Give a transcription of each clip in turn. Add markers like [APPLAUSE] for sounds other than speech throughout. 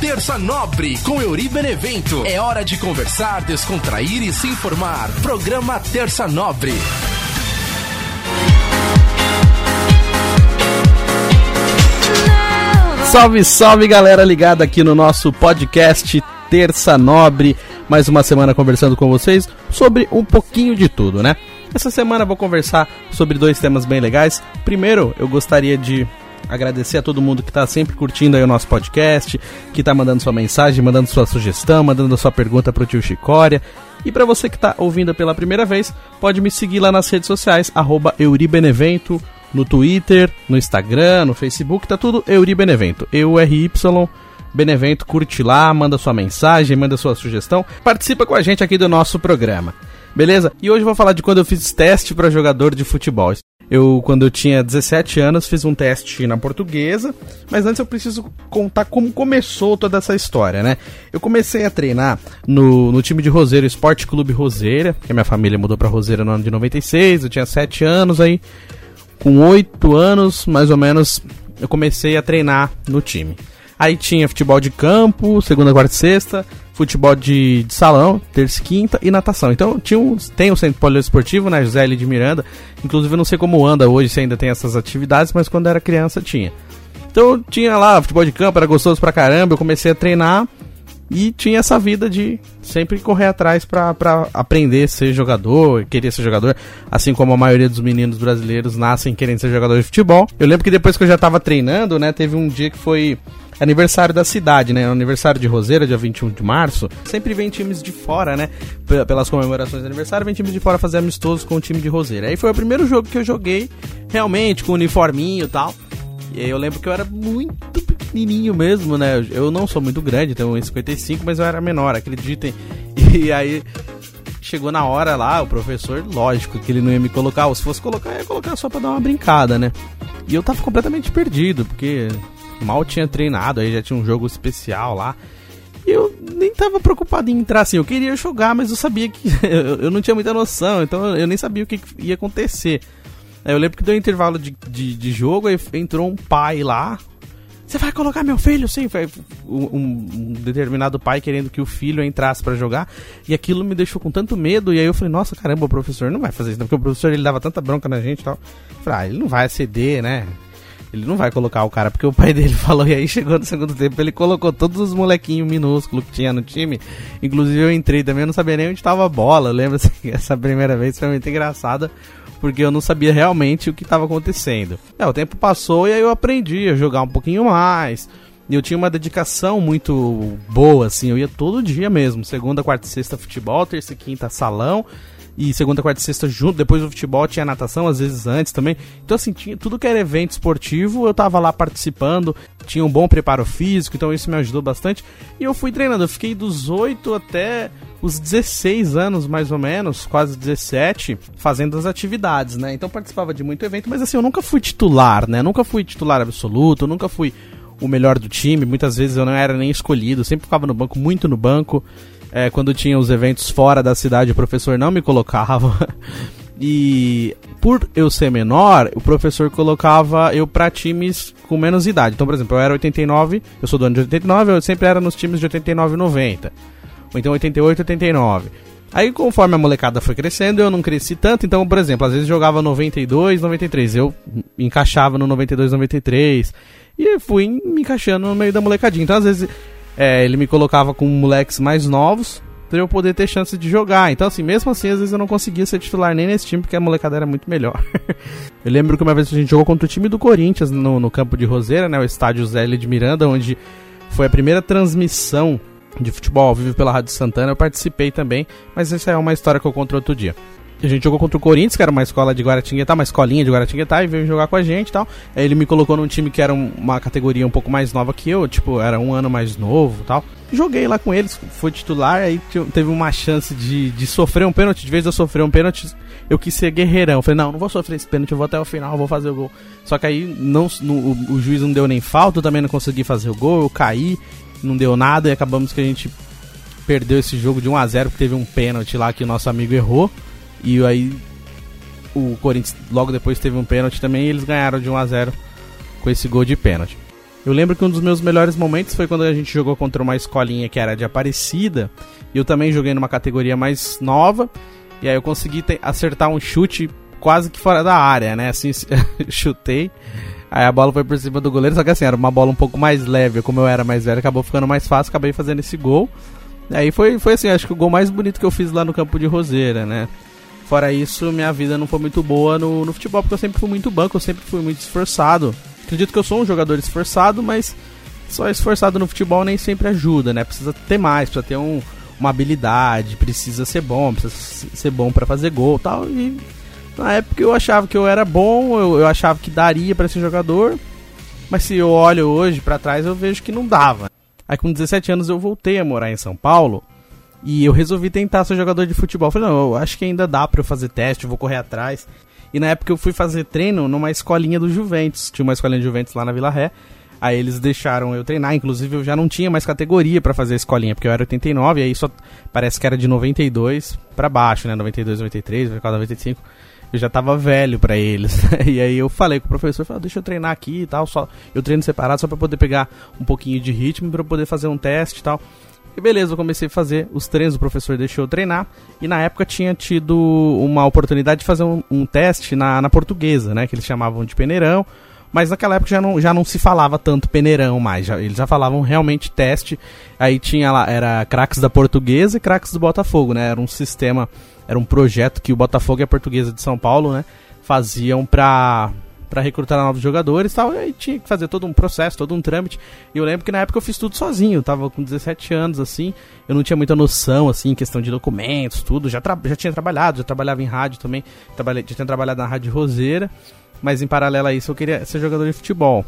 Terça Nobre com Euri Benevento. É hora de conversar, descontrair e se informar. Programa Terça Nobre. Salve, salve galera ligada aqui no nosso podcast Terça Nobre. Mais uma semana conversando com vocês sobre um pouquinho de tudo, né? Essa semana vou conversar sobre dois temas bem legais. Primeiro, eu gostaria de agradecer a todo mundo que está sempre curtindo aí o nosso podcast, que está mandando sua mensagem, mandando sua sugestão, mandando sua pergunta pro tio Chicória. E para você que está ouvindo pela primeira vez, pode me seguir lá nas redes sociais, arroba Euribenevento, no Twitter, no Instagram, no Facebook, tá tudo Euribenevento. E-U-R-Y Benevento, curte lá, manda sua mensagem, manda sua sugestão, participa com a gente aqui do nosso programa. Beleza? E hoje eu vou falar de quando eu fiz teste para jogador de futebol. Eu, quando eu tinha 17 anos, fiz um teste na portuguesa, mas antes eu preciso contar como começou toda essa história, né? Eu comecei a treinar no, no time de Roseiro, Esporte Clube Roseira, que a minha família mudou pra Roseira no ano de 96, eu tinha 7 anos aí. Com 8 anos, mais ou menos, eu comecei a treinar no time. Aí tinha futebol de campo, segunda, quarta e sexta, futebol de, de salão, terça e quinta e natação. Então tinha um, tem o centro poliesportivo, né, José L. de Miranda. Inclusive eu não sei como anda hoje, se ainda tem essas atividades, mas quando era criança tinha. Então tinha lá futebol de campo, era gostoso pra caramba, eu comecei a treinar e tinha essa vida de sempre correr atrás para aprender a ser jogador, querer ser jogador, assim como a maioria dos meninos brasileiros nascem querendo ser jogador de futebol. Eu lembro que depois que eu já tava treinando, né, teve um dia que foi aniversário da cidade, né? Aniversário de Roseira, dia 21 de março. Sempre vem times de fora, né? Pelas comemorações de aniversário, vem times de fora fazer amistosos com o time de Roseira. Aí foi o primeiro jogo que eu joguei, realmente, com uniforminho e tal. E aí eu lembro que eu era muito pequenininho mesmo, né? Eu não sou muito grande, tenho 1,55, mas eu era menor, acreditem. [LAUGHS] E aí chegou na hora lá, o professor, lógico que ele não ia me colocar, ou se fosse colocar, ia colocar só pra dar uma brincada, né? E eu tava completamente perdido, porque mal tinha treinado, aí já tinha um jogo especial lá. E eu nem tava preocupado em entrar assim, eu queria jogar, mas eu sabia que [LAUGHS] eu não tinha muita noção, então eu nem sabia o que ia acontecer. Aí eu lembro que deu um intervalo de, de, de jogo, aí entrou um pai lá. Você vai colocar meu filho? Sim, foi um, um determinado pai querendo que o filho entrasse para jogar. E aquilo me deixou com tanto medo. E aí eu falei, nossa, caramba, o professor não vai fazer isso, porque o professor ele dava tanta bronca na gente e tal. Eu falei, ah, ele não vai ceder, né? Ele não vai colocar o cara, porque o pai dele [LAUGHS] falou, e aí chegou no segundo tempo, ele colocou todos os molequinhos minúsculos que tinha no time. Inclusive eu entrei também, eu não sabia nem onde estava a bola. Lembra [LAUGHS] assim, essa primeira vez foi muito engraçada, porque eu não sabia realmente o que estava acontecendo. É, o tempo passou e aí eu aprendi a jogar um pouquinho mais. Eu tinha uma dedicação muito boa, assim, eu ia todo dia mesmo. Segunda, quarta e sexta futebol, terça e quinta salão e segunda, quarta e sexta junto. Depois do futebol tinha natação, às vezes antes também. Então, assim, tinha tudo que era evento esportivo, eu tava lá participando, tinha um bom preparo físico, então isso me ajudou bastante. E eu fui treinando, eu fiquei dos 8 até os 16 anos, mais ou menos, quase 17, fazendo as atividades, né? Então participava de muito evento, mas assim, eu nunca fui titular, né? nunca fui titular absoluto, nunca fui o melhor do time, muitas vezes eu não era nem escolhido, sempre ficava no banco, muito no banco é, quando tinha os eventos fora da cidade, o professor não me colocava. [LAUGHS] E por eu ser menor, o professor colocava eu para times com menos idade. Então, por exemplo, eu era 89, eu sou do ano de 89, eu sempre era nos times de 89 e 90. Ou então 88 e 89. Aí, conforme a molecada foi crescendo, eu não cresci tanto. Então, por exemplo, às vezes jogava 92, 93. Eu encaixava no 92, 93. E fui me encaixando no meio da molecadinha. Então, às vezes, é, ele me colocava com moleques mais novos pra eu poder ter chance de jogar. Então, assim, mesmo assim, às vezes eu não conseguia ser titular nem nesse time, porque a molecada era muito melhor. [LAUGHS] eu lembro que uma vez a gente jogou contra o time do Corinthians no, no campo de Roseira, né? O estádio Zé L. de Miranda, onde foi a primeira transmissão de futebol ao vivo pela Rádio Santana. Eu participei também, mas essa é uma história que eu conto outro dia. A gente jogou contra o Corinthians, que era uma escola de Guaratinguetá, uma escolinha de Guaratinguetá, e veio jogar com a gente e tal. Aí ele me colocou num time que era uma categoria um pouco mais nova que eu, tipo, era um ano mais novo tal. Joguei lá com eles, foi titular, aí teve uma chance de, de sofrer um pênalti. De vez eu sofrer um pênalti, eu quis ser guerreirão. Eu falei, não, não vou sofrer esse pênalti, eu vou até o final, vou fazer o gol. Só que aí não, no, o, o juiz não deu nem falta, eu também não consegui fazer o gol, eu caí, não deu nada, e acabamos que a gente perdeu esse jogo de 1 a 0 porque teve um pênalti lá que o nosso amigo errou. E aí o Corinthians logo depois teve um pênalti também e eles ganharam de 1 a 0 com esse gol de pênalti. Eu lembro que um dos meus melhores momentos foi quando a gente jogou contra uma escolinha que era de Aparecida. E eu também joguei numa categoria mais nova. E aí eu consegui acertar um chute quase que fora da área, né? Assim, [LAUGHS] chutei. Aí a bola foi por cima do goleiro, só que assim, era uma bola um pouco mais leve. Como eu era mais velho, acabou ficando mais fácil, acabei fazendo esse gol. Aí foi, foi assim, acho que o gol mais bonito que eu fiz lá no campo de Roseira, né? Fora isso, minha vida não foi muito boa no, no futebol, porque eu sempre fui muito banco, eu sempre fui muito esforçado. Acredito que eu sou um jogador esforçado, mas só esforçado no futebol nem sempre ajuda, né? Precisa ter mais, precisa ter um, uma habilidade, precisa ser bom, precisa ser bom para fazer gol tal. E na época eu achava que eu era bom, eu, eu achava que daria para ser jogador, mas se eu olho hoje para trás eu vejo que não dava. Aí com 17 anos eu voltei a morar em São Paulo e eu resolvi tentar ser jogador de futebol. falei, não, eu acho que ainda dá para eu fazer teste, vou correr atrás. E na época eu fui fazer treino numa escolinha do Juventus. Tinha uma escolinha de Juventus lá na Vila Ré. Aí eles deixaram eu treinar, inclusive eu já não tinha mais categoria para fazer a escolinha, porque eu era 89, e aí só parece que era de 92 para baixo, né? 92, 93, 95. Eu já tava velho para eles. [LAUGHS] e aí eu falei com o professor, falei, ah, deixa eu treinar aqui e tal, só eu treino separado só para poder pegar um pouquinho de ritmo para poder fazer um teste e tal. E beleza, eu comecei a fazer os treinos, o professor deixou eu treinar. E na época tinha tido uma oportunidade de fazer um, um teste na, na portuguesa, né? Que eles chamavam de peneirão. Mas naquela época já não, já não se falava tanto peneirão mais. Já, eles já falavam realmente teste. Aí tinha lá, era craques da portuguesa e craques do Botafogo, né? Era um sistema, era um projeto que o Botafogo e a portuguesa de São Paulo, né? Faziam pra, para recrutar novos jogadores tal. E tinha que fazer todo um processo, todo um trâmite. E eu lembro que na época eu fiz tudo sozinho, eu tava com 17 anos, assim. Eu não tinha muita noção, assim, questão de documentos, tudo. Já, já tinha trabalhado, já trabalhava em rádio também. Trabalhei, já tinha trabalhado na Rádio Roseira. Mas em paralelo a isso eu queria ser jogador de futebol.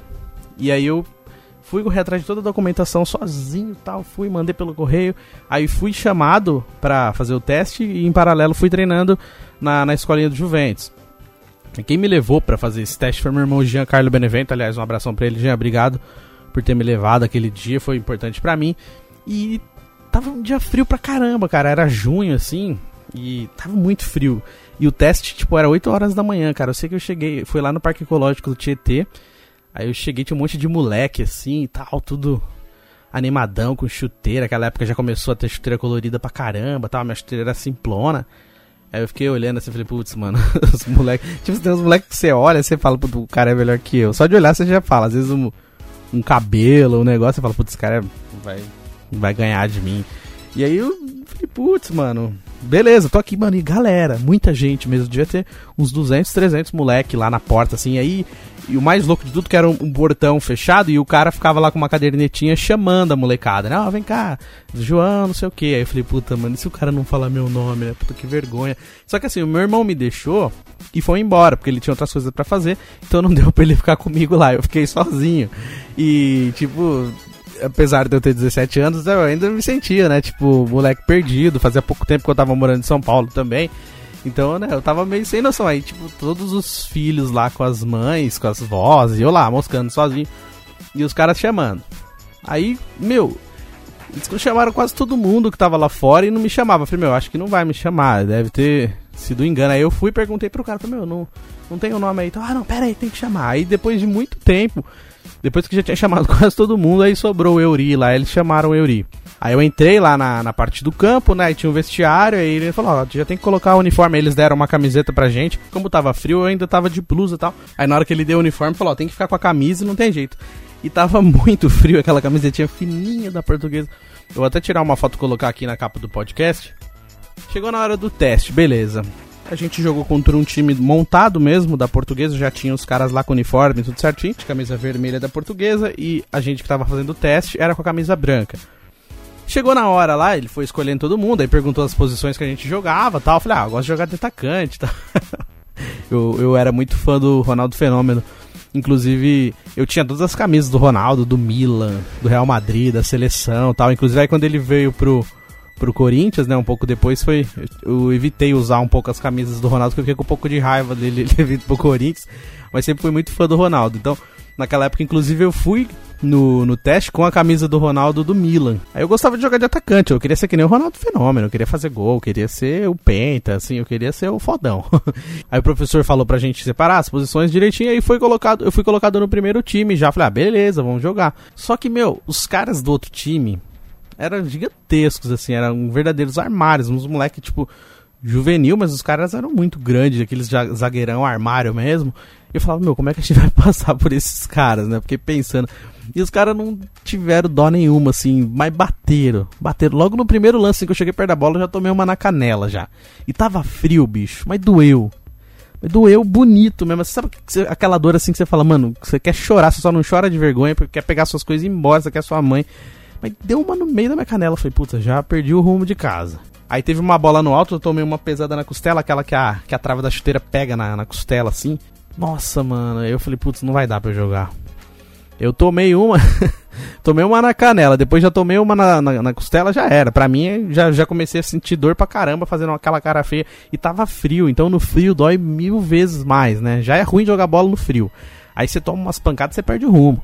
E aí eu fui correr atrás de toda a documentação sozinho tal, fui, mandei pelo correio, aí fui chamado para fazer o teste e em paralelo fui treinando na, na escolinha do Juventus. Quem me levou para fazer esse teste foi meu irmão Jean Carlos Benevento. Aliás, um abração para ele, Jean. Obrigado por ter me levado aquele dia, foi importante para mim. E tava um dia frio pra caramba, cara. Era junho assim, e tava muito frio. E o teste, tipo, era 8 horas da manhã, cara. Eu sei que eu cheguei, fui lá no Parque Ecológico do Tietê. Aí eu cheguei, tinha um monte de moleque assim e tal, tudo animadão, com chuteira. Aquela época já começou a ter chuteira colorida pra caramba, tal. Minha chuteira era simplona. Aí eu fiquei olhando assim e falei, putz, mano, [LAUGHS] os moleques. Tipo, tem uns moleques que você olha, você fala, putz, o cara é melhor que eu. Só de olhar você já fala. Às vezes um, um cabelo, um negócio, você fala, putz, esse cara vai, vai ganhar de mim. E aí eu falei, putz, mano, beleza, tô aqui, mano, e galera, muita gente mesmo. Devia ter uns 200, 300 moleque lá na porta, assim. Aí e o mais louco de tudo que era um, um, portão fechado e o cara ficava lá com uma cadernetinha chamando a molecada, né? Ó, oh, vem cá, João, não sei o que. Aí eu falei, puta, mano, e se o cara não falar meu nome, né? Puta, que vergonha. Só que assim, o meu irmão me deixou e foi embora, porque ele tinha outras coisas para fazer, então não [LAUGHS] deu pra ele ficar comigo lá. Eu fiquei sozinho. E, tipo, apesar de eu ter 17 anos, eu ainda me sentia, né? Tipo, moleque perdido. Fazia pouco tempo que eu tava morando em São Paulo também. Então, né, eu tava meio sem noção. Aí, tipo, todos os filhos lá com as mães, com as vozes, e eu lá, moscando sozinho. E os caras chamando. Aí, meu, eles chamaram quase todo mundo que tava lá fora e não me chamava. Eu falei, meu, acho que não vai me chamar, deve ter sido engano. Aí eu fui e perguntei pro cara, falei, meu, não, não tem o nome aí. Então, ah, não, pera aí, tem que chamar. Aí depois de muito tempo, depois que já tinha chamado [LAUGHS] quase todo mundo, aí sobrou o Euri lá, eles chamaram o Euri. Aí eu entrei lá na, na parte do campo, né? E tinha um vestiário, aí ele falou, ó, já tem que colocar o uniforme. Aí eles deram uma camiseta pra gente. Como tava frio, eu ainda tava de blusa e tal. Aí na hora que ele deu o uniforme, falou, ó, tem que ficar com a camisa não tem jeito. E tava [LAUGHS] muito frio aquela camisetinha fininha da portuguesa. Eu vou até tirar uma foto e colocar aqui na capa do podcast. Chegou na hora do teste, beleza. A gente jogou contra um time montado mesmo da portuguesa, já tinha os caras lá com uniforme, tudo certinho, de camisa vermelha da portuguesa, e a gente que tava fazendo o teste era com a camisa branca. Chegou na hora lá, ele foi escolhendo todo mundo, aí perguntou as posições que a gente jogava tal. Eu falei, ah, eu gosto de jogar de atacante [LAUGHS] tal. eu, eu era muito fã do Ronaldo Fenômeno. Inclusive, eu tinha todas as camisas do Ronaldo, do Milan, do Real Madrid, da seleção tal. Inclusive, aí quando ele veio pro, pro Corinthians, né, um pouco depois, foi. Eu evitei usar um pouco as camisas do Ronaldo, porque eu fiquei com um pouco de raiva dele [LAUGHS] ele vir pro Corinthians. Mas sempre fui muito fã do Ronaldo. Então, Naquela época, inclusive, eu fui no, no teste com a camisa do Ronaldo do Milan. Aí eu gostava de jogar de atacante, eu queria ser que nem o Ronaldo Fenômeno, eu queria fazer gol, eu queria ser o Penta, assim, eu queria ser o fodão. [LAUGHS] aí o professor falou pra gente separar as posições direitinho, aí foi colocado, eu fui colocado no primeiro time já. Falei, ah, beleza, vamos jogar. Só que, meu, os caras do outro time eram gigantescos, assim, eram verdadeiros armários, uns moleques, tipo, juvenil, mas os caras eram muito grandes, aqueles zagueirão armário mesmo. Eu falava, meu, como é que a gente [LAUGHS] vai passar por esses caras, né? Fiquei pensando. E os caras não tiveram dó nenhuma, assim, mas bateram. Bateram. Logo no primeiro lance assim, que eu cheguei perto da bola, eu já tomei uma na canela já. E tava frio, bicho, mas doeu. Mas doeu bonito mesmo. Você sabe aquela dor assim que você fala, mano, você quer chorar, você só não chora de vergonha porque quer pegar suas coisas e ir embora, você quer sua mãe. Mas deu uma no meio da minha canela. Eu falei, puta, já perdi o rumo de casa. Aí teve uma bola no alto, eu tomei uma pesada na costela, aquela que a, que a trava da chuteira pega na, na costela assim. Nossa, mano. Eu falei, putz, não vai dar pra eu jogar. Eu tomei uma. [LAUGHS] tomei uma na canela, depois já tomei uma na, na, na, costela, já era. Pra mim, já, já comecei a sentir dor pra caramba fazendo aquela cara feia. E tava frio, então no frio dói mil vezes mais, né? Já é ruim jogar bola no frio. Aí você toma umas pancadas e você perde o rumo.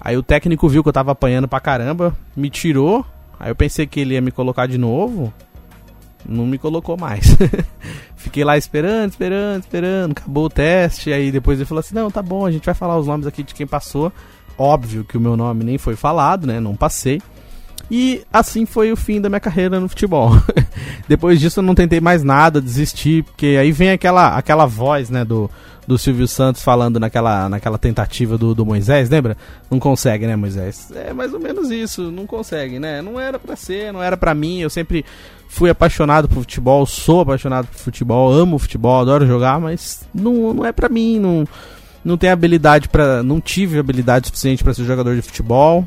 Aí o técnico viu que eu tava apanhando pra caramba, me tirou. Aí eu pensei que ele ia me colocar de novo não me colocou mais. [LAUGHS] Fiquei lá esperando, esperando, esperando. Acabou o teste. Aí depois ele falou assim: Não, tá bom, a gente vai falar os nomes aqui de quem passou. Óbvio que o meu nome nem foi falado, né? Não passei. E assim foi o fim da minha carreira no futebol. [LAUGHS] depois disso eu não tentei mais nada, desisti, porque aí vem aquela, aquela voz, né, do, do Silvio Santos falando naquela, naquela tentativa do, do Moisés, lembra? Não consegue, né, Moisés? É mais ou menos isso, não consegue, né? Não era para ser, não era para mim, eu sempre fui apaixonado por futebol, sou apaixonado por futebol, amo futebol, adoro jogar, mas não, não é para mim, não não tenho habilidade para, não tive habilidade suficiente para ser jogador de futebol.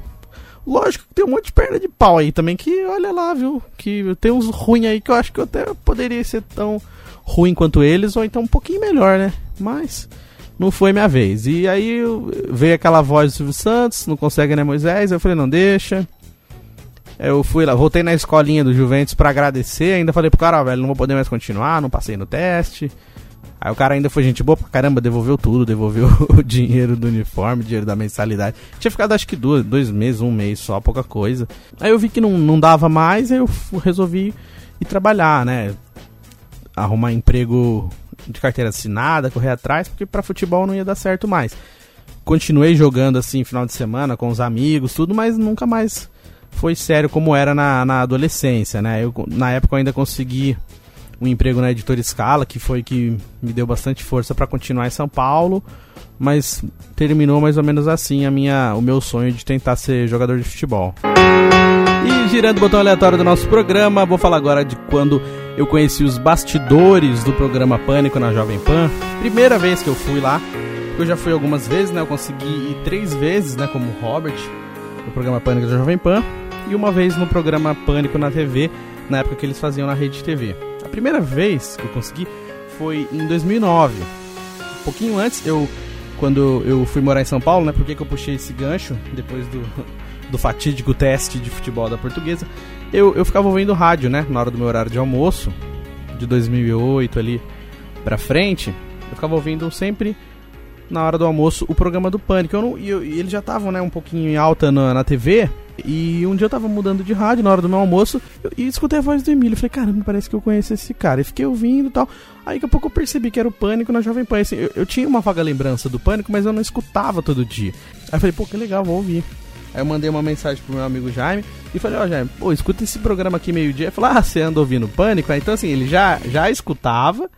Lógico que tem um monte de perna de pau aí também que olha lá, viu? Que tem uns ruins aí que eu acho que eu até poderia ser tão ruim quanto eles ou então um pouquinho melhor, né? Mas não foi minha vez. E aí veio aquela voz do Silvio Santos, não consegue né, Moisés? Eu falei, não deixa. Eu fui lá, voltei na escolinha do Juventus para agradecer, ainda falei pro cara, velho, não vou poder mais continuar, não passei no teste. Aí o cara ainda foi gente boa pra caramba, devolveu tudo, devolveu [LAUGHS] o dinheiro do uniforme, dinheiro da mensalidade. Tinha ficado acho que dois, meses, um mês só, pouca coisa. Aí eu vi que não, não dava mais, aí eu resolvi ir trabalhar, né? Arrumar emprego de carteira assinada, correr atrás, porque para futebol não ia dar certo mais. Continuei jogando assim final de semana com os amigos, tudo, mas nunca mais foi sério como era na, na adolescência, né? Eu, na época eu ainda consegui um emprego na editora Scala, que foi que me deu bastante força para continuar em São Paulo, mas terminou mais ou menos assim a minha, o meu sonho de tentar ser jogador de futebol. E girando o botão aleatório do nosso programa, vou falar agora de quando eu conheci os bastidores do programa Pânico na Jovem Pan. Primeira vez que eu fui lá, eu já fui algumas vezes, né? Eu consegui ir três vezes, né? Como Robert, no programa Pânico da Jovem Pan, e uma vez no programa Pânico na TV, na época que eles faziam na Rede TV. A primeira vez que eu consegui foi em 2009. Um pouquinho antes, eu quando eu fui morar em São Paulo, né? Por que, eu puxei esse gancho depois do, do fatídico teste de futebol da portuguesa? Eu, eu ficava ouvindo rádio, né? Na hora do meu horário de almoço, de 2008 ali pra frente, eu ficava ouvindo sempre na hora do almoço o programa do Pânico. Eu não, eles já estavam, né, um pouquinho em alta na, na TV. E um dia eu tava mudando de rádio na hora do meu almoço eu, e escutei a voz do Emílio. Falei, caramba, parece que eu conheço esse cara. E fiquei ouvindo e tal. Aí daqui a pouco eu percebi que era o Pânico na Jovem Pan. Assim, eu, eu tinha uma vaga lembrança do Pânico, mas eu não escutava todo dia. Aí eu falei, pô, que legal, vou ouvir. Aí eu mandei uma mensagem pro meu amigo Jaime e falei, ó, oh, Jaime, pô, escuta esse programa aqui meio-dia. Falou, ah, você anda ouvindo Pânico? Aí, então, assim, ele já, já escutava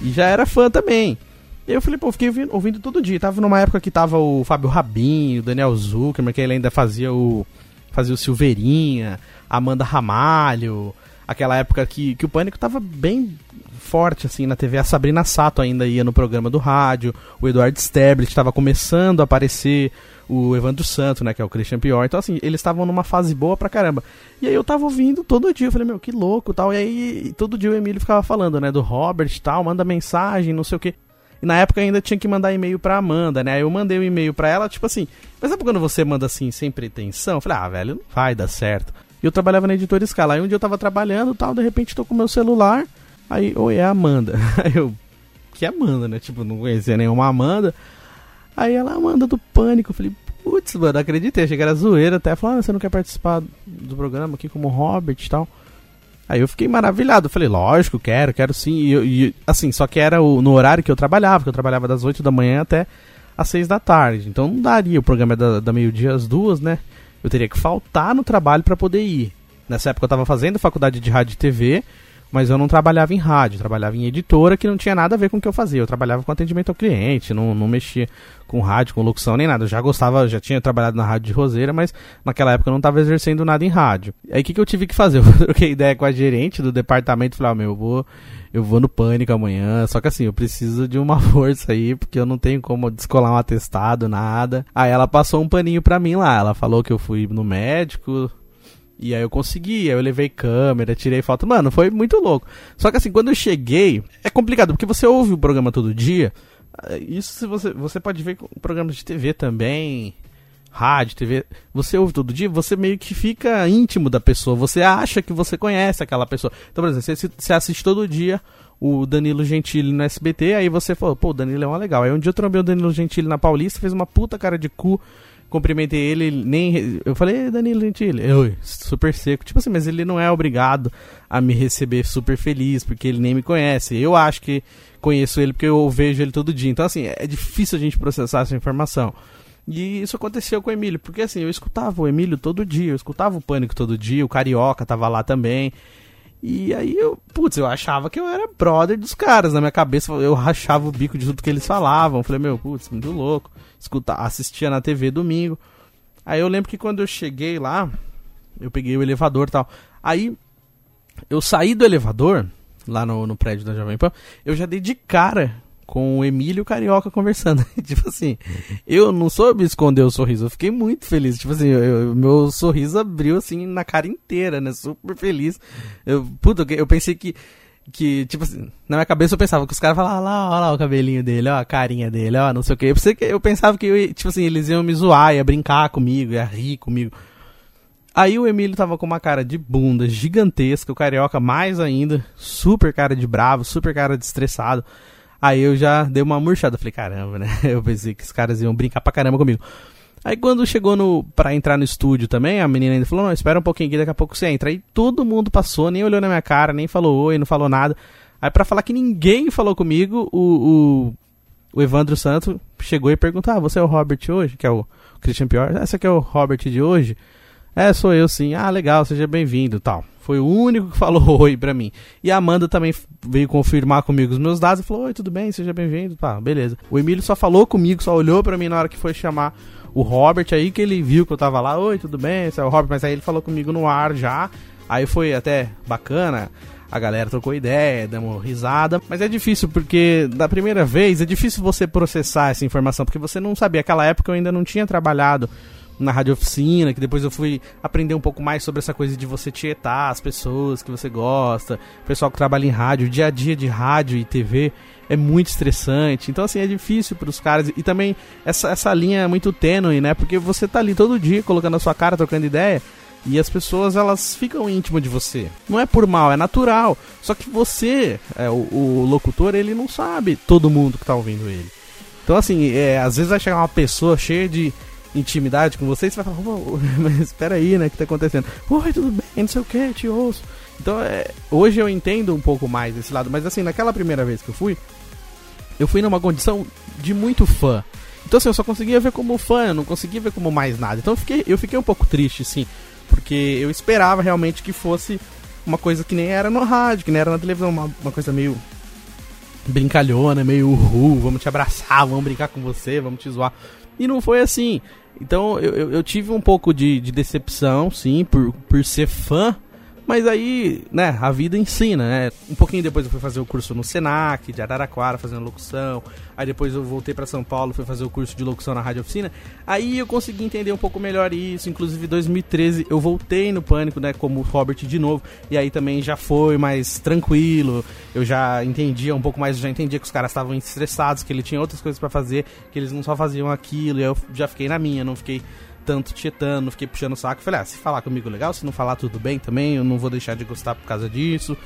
e já era fã também. E eu falei, pô, fiquei ouvindo, ouvindo, todo dia. Tava numa época que tava o Fábio Rabin, o Daniel Zuckerman, que ele ainda fazia o. fazia o Silveirinha, Amanda Ramalho. Aquela época que, que o Pânico tava bem forte assim na TV. A Sabrina Sato ainda ia no programa do rádio. O Eduardo Sterblit estava começando a aparecer. O Evandro Santo, né, que é o Christian Pior. Então, assim, eles estavam numa fase boa pra caramba. E aí eu tava ouvindo todo dia. Eu falei, meu, que louco tal. E aí todo dia o Emílio ficava falando, né, do Robert tal. Manda mensagem, não sei o que. E na época ainda tinha que mandar e-mail pra Amanda, né? Aí eu mandei o um e-mail pra ela, tipo assim, mas sabe quando você manda assim, sem pretensão? Eu falei, ah, velho, não vai dar certo. E eu trabalhava na editora Scala. Aí um dia eu tava trabalhando tal, de repente tô com meu celular. Aí, oi, é a Amanda. [LAUGHS] Aí eu, que Amanda, né? Tipo, não conhecia nenhuma Amanda. Aí ela manda do pânico. Eu falei, putz, mano, acreditei. Achei que era zoeira até. Falou, ah, você não quer participar do programa aqui como Robert e tal. Aí eu fiquei maravilhado. Falei, lógico, quero, quero sim. E, e, assim, só que era o, no horário que eu trabalhava, que eu trabalhava das 8 da manhã até às 6 da tarde. Então não daria. O programa é da, da meio-dia às duas, né? Eu teria que faltar no trabalho para poder ir. Nessa época eu estava fazendo faculdade de rádio e TV mas eu não trabalhava em rádio, trabalhava em editora que não tinha nada a ver com o que eu fazia. Eu trabalhava com atendimento ao cliente, não, não mexia com rádio, com locução, nem nada. Eu já gostava, já tinha trabalhado na rádio de Roseira, mas naquela época eu não estava exercendo nada em rádio. Aí o que, que eu tive que fazer? [LAUGHS] Eu troquei ideia com a gerente do departamento e falei, ah, meu, eu vou, eu vou no pânico amanhã. Só que assim, eu preciso de uma [LAUGHS] força aí, porque eu não tenho como descolar um atestado, nada. Aí ela passou um paninho pra mim lá. Ela falou que eu fui no médico, e aí eu consegui, aí eu levei câmera, tirei foto. Mano, foi muito louco. Só que assim, quando eu cheguei, é complicado, porque você ouve o programa todo dia. Eh, isso você, você pode ver com programas de TV também, rádio, TV. Você ouve todo dia, você meio que fica íntimo da pessoa. Você acha que você conhece aquela pessoa. Então, por exemplo, você, você assiste todo dia o Danilo Gentili no SBT, aí você falou, pô, o Danilo é uma legal. Aí um dia eu trombei o Danilo Gentili na Paulista, fez uma puta cara de cu cumprimentei ele, nem. Eu falei, Danilo Gentili, eu, super seco. Tipo assim, mas ele não é obrigado a me receber super feliz, porque ele nem me conhece. Eu acho que conheço ele porque eu vejo ele todo dia. Então, assim, é difícil a gente processar essa informação. E isso aconteceu com o Emílio, porque assim, eu escutava o Emílio todo dia, eu escutava o Pânico todo dia, o Carioca tava lá também. E aí eu, putz, eu achava que eu era brother dos caras. Na minha cabeça eu rachava o bico de tudo que eles falavam. falei, meu, putz, muito louco. Escuta, assistia na TV domingo. Aí eu lembro que quando eu cheguei lá, eu peguei o elevador e tal. Aí eu saí do elevador, lá no, no prédio da Jovem Pan, eu já dei de cara com o Emílio Carioca conversando. [LAUGHS] tipo assim, eu não soube esconder o sorriso, eu fiquei muito feliz. Tipo assim, eu, meu sorriso abriu assim na cara inteira, né? Super feliz. Eu, puta, eu pensei que. Que, tipo assim, na minha cabeça eu pensava que os caras falavam, lá, olha lá o cabelinho dele, ó, a carinha dele, ó, não sei o que. Eu, pensei que, eu pensava que, eu, tipo assim, eles iam me zoar, ia brincar comigo, ia rir comigo. Aí o Emílio tava com uma cara de bunda gigantesca, o carioca mais ainda, super cara de bravo, super cara de estressado. Aí eu já dei uma murchada, falei, caramba, né? [LAUGHS] Eu pensei que os caras iam brincar pra caramba comigo. Aí quando chegou no para entrar no estúdio também, a menina ainda falou: "Não, espera um pouquinho que daqui a pouco você entra". Aí todo mundo passou, nem olhou na minha cara, nem falou oi, não falou nada. Aí para falar que ninguém falou comigo, o, o, o Evandro Santos chegou e perguntou: "Ah, você é o Robert hoje?", que é o Christian Pior. "Essa aqui é o Robert de hoje?". "É, sou eu sim". "Ah, legal, seja bem-vindo", tal. Foi o único que falou [LAUGHS] oi pra mim. E a Amanda também veio confirmar comigo os meus dados e falou: Oi, tudo bem? Seja bem-vindo. Tá, beleza. O Emílio só falou comigo, só olhou pra mim na hora que foi chamar o Robert aí, que ele viu que eu tava lá: Oi, tudo bem? Esse é o Robert. Mas aí ele falou comigo no ar já. Aí foi até bacana. A galera trocou ideia, demos risada. Mas é difícil, porque da primeira vez é difícil você processar essa informação, porque você não sabia. Aquela época eu ainda não tinha trabalhado na rádio oficina, que depois eu fui aprender um pouco mais sobre essa coisa de você tietar as pessoas que você gosta, o pessoal que trabalha em rádio, o dia a dia de rádio e TV é muito estressante. Então, assim, é difícil para os caras. E também essa, essa linha é muito tênue, né? Porque você tá ali todo dia colocando a sua cara, trocando ideia. E as pessoas, elas ficam íntimas de você. Não é por mal, é natural. Só que você, é, o, o locutor, ele não sabe todo mundo que tá ouvindo ele. Então, assim, é, às vezes vai chegar uma pessoa cheia de intimidade com você, você vai falar, [LAUGHS] mas espera aí, né, o que tá acontecendo? Oi, tudo bem, não sei o que, te ouço. Então, é, hoje eu entendo um pouco mais desse lado, mas assim, naquela primeira vez que eu fui, eu fui numa condição de muito fã. Então, assim, eu só conseguia ver como fã, eu não conseguia ver como mais nada. Então, eu fiquei, eu fiquei um pouco triste, sim, porque eu esperava realmente que fosse uma coisa que nem era no rádio, que nem era na televisão, uma, uma coisa meio brincalhona, meio uhul, vamos te abraçar, vamos brincar com você, vamos te zoar. E não foi assim. Então eu, eu, tive um pouco de, de, decepção, sim, por, por ser fã mas aí, né, a vida ensina, né? Um pouquinho depois eu fui fazer o curso no Senac, de Araraquara, fazendo locução. Aí depois eu voltei para São Paulo, fui fazer o curso de locução na Rádio Oficina. Aí eu consegui entender um pouco melhor isso. Inclusive, em 2013 eu voltei no Pânico, né, como Robert de novo. E aí também já foi mais tranquilo. Eu já entendia um pouco mais, já entendia que os caras estavam estressados, que ele tinha outras coisas para fazer, que eles não só faziam aquilo. E eu já fiquei na minha, não fiquei tanto tietando, fiquei puxando o saco. Falei, ah, se falar comigo legal, se não falar tudo bem também, eu não vou deixar de gostar por causa disso.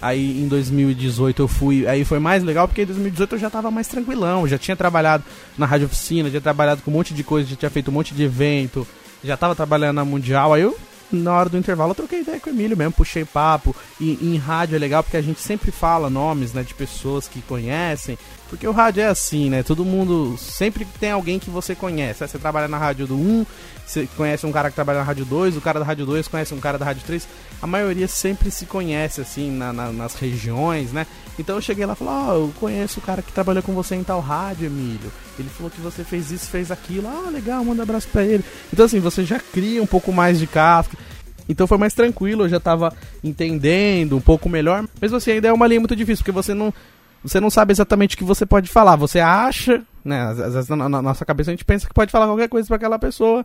Aí em 2018 eu fui, aí foi mais legal porque em 2018 eu já tava mais tranquilão, já tinha trabalhado na rádio oficina, já trabalhado com um monte de coisa, já tinha feito um monte de evento, já tava trabalhando na Mundial, aí eu na hora do intervalo eu troquei ideia com o Emílio mesmo, puxei papo. E em rádio é legal porque a gente sempre fala nomes, né, de pessoas que conhecem. Porque o rádio é assim, né? Todo mundo sempre tem alguém que você conhece. Você trabalha na rádio do 1, você conhece um cara que trabalha na rádio 2, o cara da rádio 2 conhece um cara da rádio 3. A maioria sempre se conhece, assim, na, na, nas regiões, né? Então eu cheguei lá e falei, ó, oh, eu conheço o cara que trabalhou com você em tal rádio, Emílio. Ele falou que você fez isso, fez aquilo. Ah, legal, manda um abraço pra ele. Então assim, você já cria um pouco mais de casca. Então foi mais tranquilo, eu já tava entendendo um pouco melhor. Mas assim, ainda é uma linha muito difícil, porque você não, você não sabe exatamente o que você pode falar. Você acha, né? Às vezes na, nossa cabeça a gente pensa que pode falar qualquer coisa para aquela pessoa,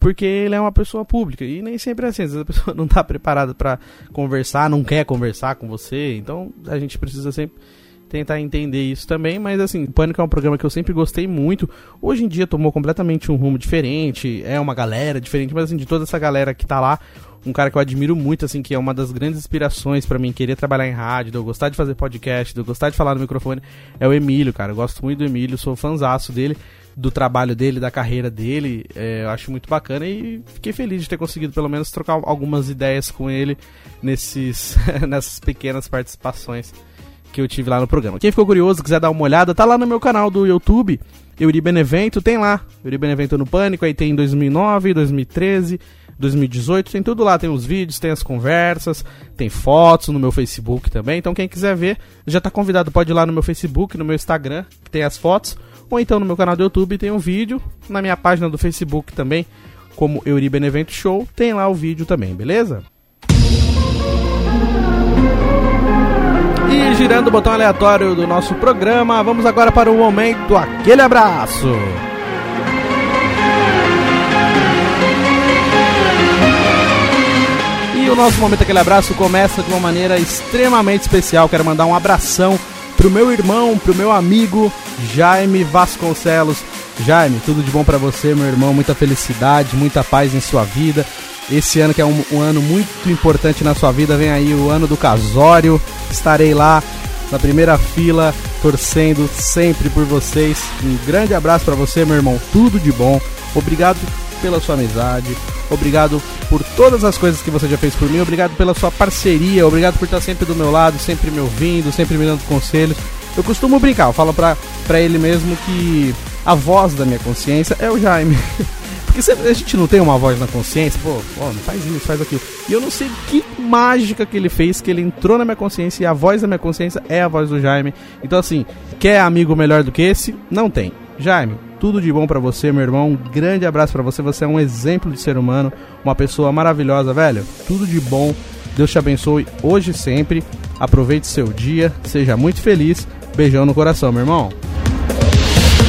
porque ele é uma pessoa pública. E nem sempre é assim. Às vezes a pessoa [LAUGHS] não tá preparada para conversar, não quer conversar com você. Então a gente precisa sempre tentar entender isso também, mas assim, Pânico é um programa que eu sempre gostei muito. Hoje em dia tomou completamente um rumo diferente, é uma galera diferente, mas assim, de toda essa galera que tá lá, um cara que eu admiro muito, assim, que é uma das grandes inspirações para mim querer trabalhar em rádio, de eu gostar de fazer podcast, de eu gostar de falar no microfone, é o Emílio, cara. Eu gosto muito do Emílio, sou fãzaço dele, do trabalho dele, da carreira dele. É, eu acho muito bacana e fiquei feliz de ter conseguido pelo menos trocar algumas ideias com ele nesses, [LAUGHS] nessas pequenas participações que eu tive lá no programa. Quem ficou curioso, quiser dar uma olhada, tá lá no meu canal do YouTube, Euri Benevento, tem lá, Euri Benevento no Pânico, aí tem 2009, 2013, 2018, tem tudo lá, tem os vídeos, tem as conversas, tem fotos no meu Facebook também. Então quem quiser ver, já tá convidado, pode ir lá no meu Facebook, no meu Instagram, que tem as fotos, ou então no meu canal do YouTube tem um vídeo, na minha página do Facebook também, como Euri Benevento Show, tem lá o vídeo também, beleza? E girando o botão aleatório do nosso programa, vamos agora para o momento aquele abraço. O nosso momento aquele abraço começa de uma maneira extremamente especial. Quero mandar um abração pro meu irmão, pro meu amigo Jaime Vasconcelos. Jaime, tudo de bom para você, meu irmão. Muita felicidade, muita paz em sua vida. Esse ano que é um, um, ano muito importante na sua vida, vem aí o ano do casório. Estarei lá na primeira fila, torcendo sempre por vocês. Um grande abraço para você, meu irmão. Tudo de bom. Obrigado pela sua amizade, obrigado por todas as coisas que você já fez por mim, obrigado pela sua parceria, obrigado por estar sempre do meu lado, sempre me ouvindo, sempre me dando conselhos. Eu costumo brincar, eu falo pra, pra ele mesmo que a voz da minha consciência é o Jaime. [LAUGHS] Porque a gente não tem uma voz na consciência, pô, pô, não faz isso, faz aquilo. E eu não sei que mágica que ele fez, que ele entrou na minha consciência e a voz da minha consciência é a voz do Jaime. Então, assim, quer amigo melhor do que esse? Não tem. Jaime, tudo de bom para você, meu irmão. Um grande abraço para você. Você é um exemplo de ser humano, uma pessoa maravilhosa, velho. Tudo de bom. Deus te abençoe hoje e sempre. Aproveite seu dia, seja muito feliz. Beijão no coração, meu irmão.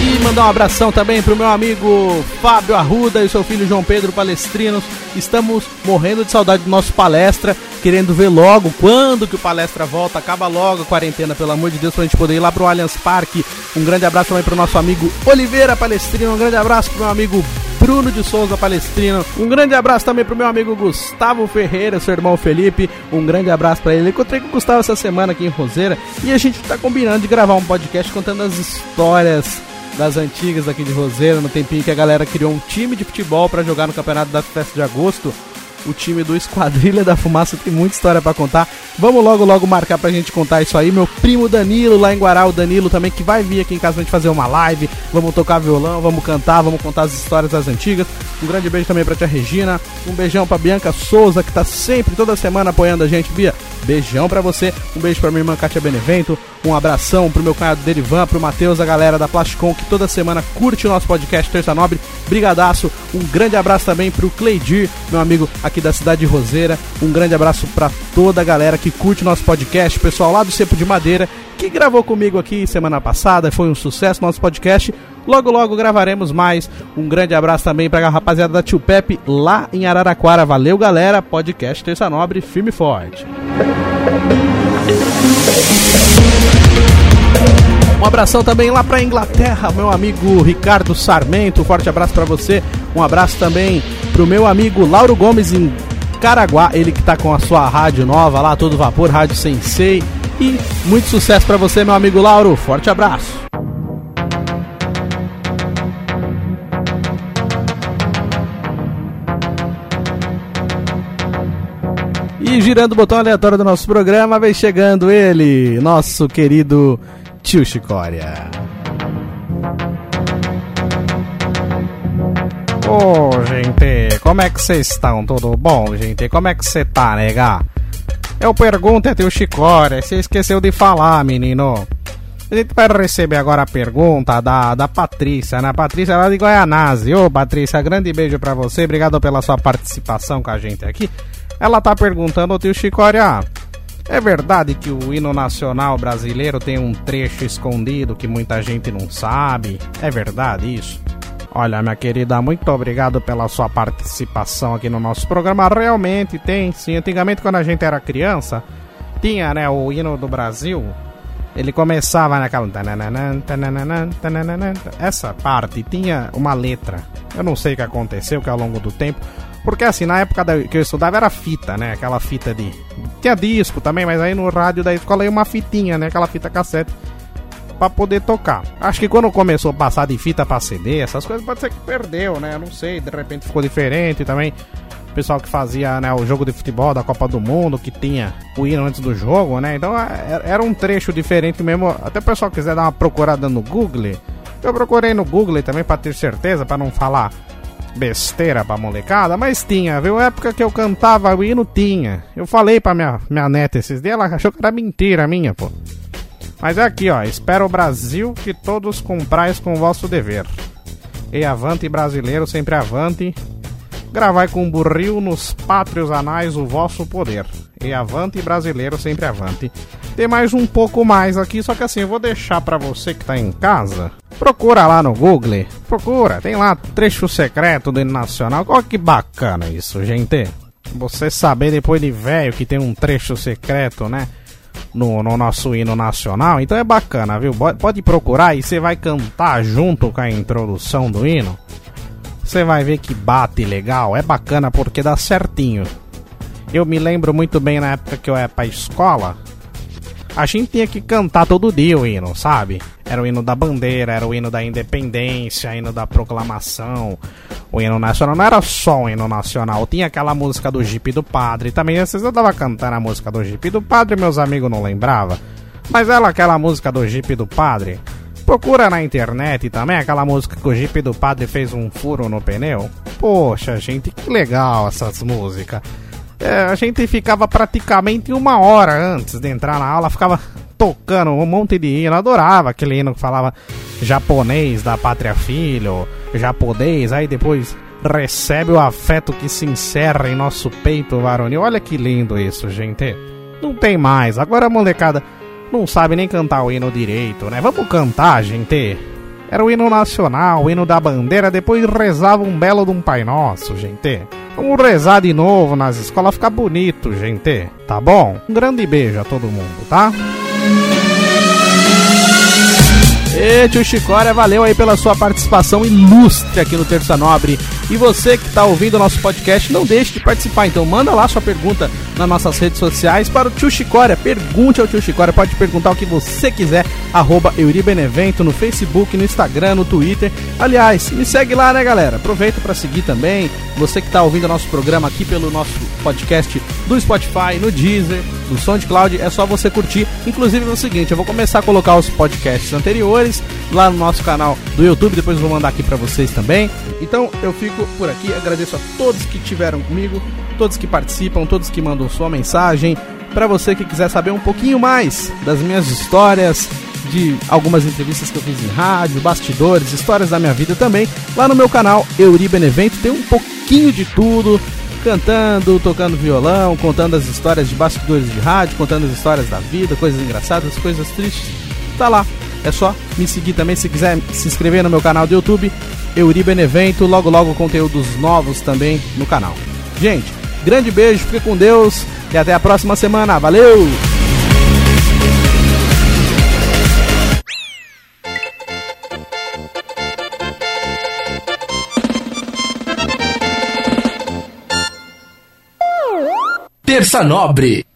E mandar um abração também pro meu amigo Fábio Arruda e seu filho João Pedro Palestrinos. Estamos morrendo de saudade do nosso palestra, querendo ver logo quando que o palestra volta. Acaba logo a quarentena, pelo amor de Deus, pra gente poder ir lá pro Allianz Parque. Um grande abraço também pro nosso amigo Oliveira Palestrino. Um grande abraço pro meu amigo Bruno de Souza Palestrino. Um grande abraço também pro meu amigo Gustavo Ferreira, seu irmão Felipe. Um grande abraço para ele. Encontrei com o Gustavo essa semana aqui em Roseira e a gente tá combinando de gravar um podcast contando as histórias das antigas aqui de Roseira, no tempinho que a galera criou um time de futebol para jogar no campeonato da festa de agosto. O time do Esquadrilha da Fumaça tem muita história para contar. Vamos logo, logo marcar pra gente contar isso aí. Meu primo Danilo, lá em Guará, o Danilo também, que vai vir aqui em casa pra gente fazer uma live. Vamos tocar violão, vamos cantar, vamos contar as histórias das antigas. Um grande beijo também pra tia Regina. Um beijão pra Bianca Souza, que tá sempre, toda semana apoiando a gente. Bia, beijão pra você. Um beijo pra minha irmã Kátia Benevento. Um abração pro meu cunhado Derivan, pro Matheus, a galera da Plasticon, que toda semana curte o nosso podcast Terça Nobre. Brigadaço. Um grande abraço também pro Cleidir, meu amigo aqui da cidade de Roseira. Um grande abraço para toda a galera que curte nosso podcast, pessoal lá do Cepo de Madeira, que gravou comigo aqui semana passada, foi um sucesso nosso podcast. Logo, logo gravaremos mais. Um grande abraço também para a rapaziada da Tio Pepe lá em Araraquara. Valeu, galera. Podcast Terça Nobre, firme e forte. Um abração também lá para Inglaterra, meu amigo Ricardo Sarmento. Forte abraço para você. Um abraço também pro meu amigo Lauro Gomes em Caraguá, ele que tá com a sua rádio nova lá, todo vapor, Rádio Sensei. E muito sucesso para você, meu amigo Lauro. Forte abraço. E girando o botão aleatório do nosso programa, vem chegando ele, nosso querido Tio Chicória. Ô, oh, gente, como é que vocês estão? Tudo bom, gente? Como é que você tá, nega? Eu pergunto é tio Chicória, você esqueceu de falar, menino. A gente vai receber agora a pergunta da, da Patrícia, né? Patrícia lá de Goianazzi. Ô, Patrícia, grande beijo pra você. Obrigado pela sua participação com a gente aqui. Ela tá perguntando tio Chicória. É verdade que o hino nacional brasileiro tem um trecho escondido que muita gente não sabe? É verdade isso? Olha, minha querida, muito obrigado pela sua participação aqui no nosso programa. Realmente tem, sim. Antigamente, quando a gente era criança, tinha, né, o hino do Brasil. Ele começava naquela. Essa parte tinha uma letra. Eu não sei o que aconteceu, que ao longo do tempo porque assim, na época da, que eu estudava era fita, né? Aquela fita de. Tinha disco também, mas aí no rádio da escola ia uma fitinha, né? Aquela fita cassete para poder tocar. Acho que quando começou a passar de fita para CD, essas coisas pode ser que perdeu, né? Não sei, de repente ficou diferente também. O pessoal que fazia né, o jogo de futebol da Copa do Mundo, que tinha o hino antes do jogo, né? Então é, era um trecho diferente mesmo. Até o pessoal quiser dar uma procurada no Google. Eu procurei no Google também para ter certeza, para não falar besteira pra molecada, mas tinha, viu? Época que eu cantava o hino, tinha. Eu falei pra minha, minha neta esses dias, ela achou que era mentira minha, pô. Mas é aqui, ó. Espero o Brasil que todos comprais com o vosso dever. E avante brasileiro, sempre avante. Gravai com burril nos pátrios anais o vosso poder. E avante brasileiro, sempre avante. Tem mais um pouco mais aqui, só que assim, eu vou deixar para você que tá em casa Procura lá no Google. Procura, tem lá trecho secreto do nacional. Olha que bacana isso, gente. Você saber depois de velho que tem um trecho secreto, né? No, no, nosso hino nacional. Então é bacana, viu? Pode procurar e você vai cantar junto com a introdução do hino. Você vai ver que bate legal. É bacana porque dá certinho. Eu me lembro muito bem na época que eu ia pra escola a gente tinha que cantar todo dia o hino, sabe? Era o hino da bandeira, era o hino da independência, hino da proclamação, o hino nacional. Não era só o hino nacional, tinha aquela música do Jeep do Padre. Também, vezes eu tava cantando a música do Jeep do Padre meus amigos não lembravam. Mas ela, aquela música do Jeep do Padre, procura na internet também aquela música que o Jeep do Padre fez um furo no pneu. Poxa, gente, que legal essas músicas é, a gente ficava praticamente uma hora antes de entrar na aula, ficava tocando um monte de hino. Adorava aquele hino que falava japonês da pátria filho, japonês, aí depois recebe o afeto que se encerra em nosso peito varonil. Olha que lindo isso, gente. Não tem mais. Agora a molecada não sabe nem cantar o hino direito, né? Vamos cantar, gente. Era o hino nacional, o hino da bandeira, depois rezava um belo de um Pai Nosso, gente. Vamos rezar de novo nas escolas, ficar bonito, gente. Tá bom? Um grande beijo a todo mundo, tá? E tio Chicória, valeu aí pela sua participação ilustre aqui no Terça Nobre. E você que está ouvindo o nosso podcast, não deixe de participar. Então manda lá sua pergunta nas nossas redes sociais para o tio Chicória. Pergunte ao tio Chicória, pode perguntar o que você quiser. Arroba Euribenevento no Facebook, no Instagram, no Twitter. Aliás, me segue lá, né, galera? Aproveita para seguir também. Você que está ouvindo o nosso programa aqui pelo nosso podcast do Spotify, no Deezer, no SoundCloud, é só você curtir. Inclusive é o seguinte, eu vou começar a colocar os podcasts anteriores lá no nosso canal do YouTube, depois eu vou mandar aqui para vocês também. Então eu fico por aqui, agradeço a todos que estiveram comigo, todos que participam, todos que mandam sua mensagem. Para você que quiser saber um pouquinho mais das minhas histórias, de algumas entrevistas que eu fiz em rádio, bastidores, histórias da minha vida também. Lá no meu canal Euri Benevento tem um pouquinho de tudo, cantando, tocando violão, contando as histórias de bastidores de rádio, contando as histórias da vida, coisas engraçadas, coisas tristes. Tá lá. É só me seguir também se quiser se inscrever no meu canal do YouTube, Euri Benevento, logo logo conteúdos novos também no canal. Gente, grande beijo, fique com Deus e até a próxima semana. Valeu! Terça Nobre.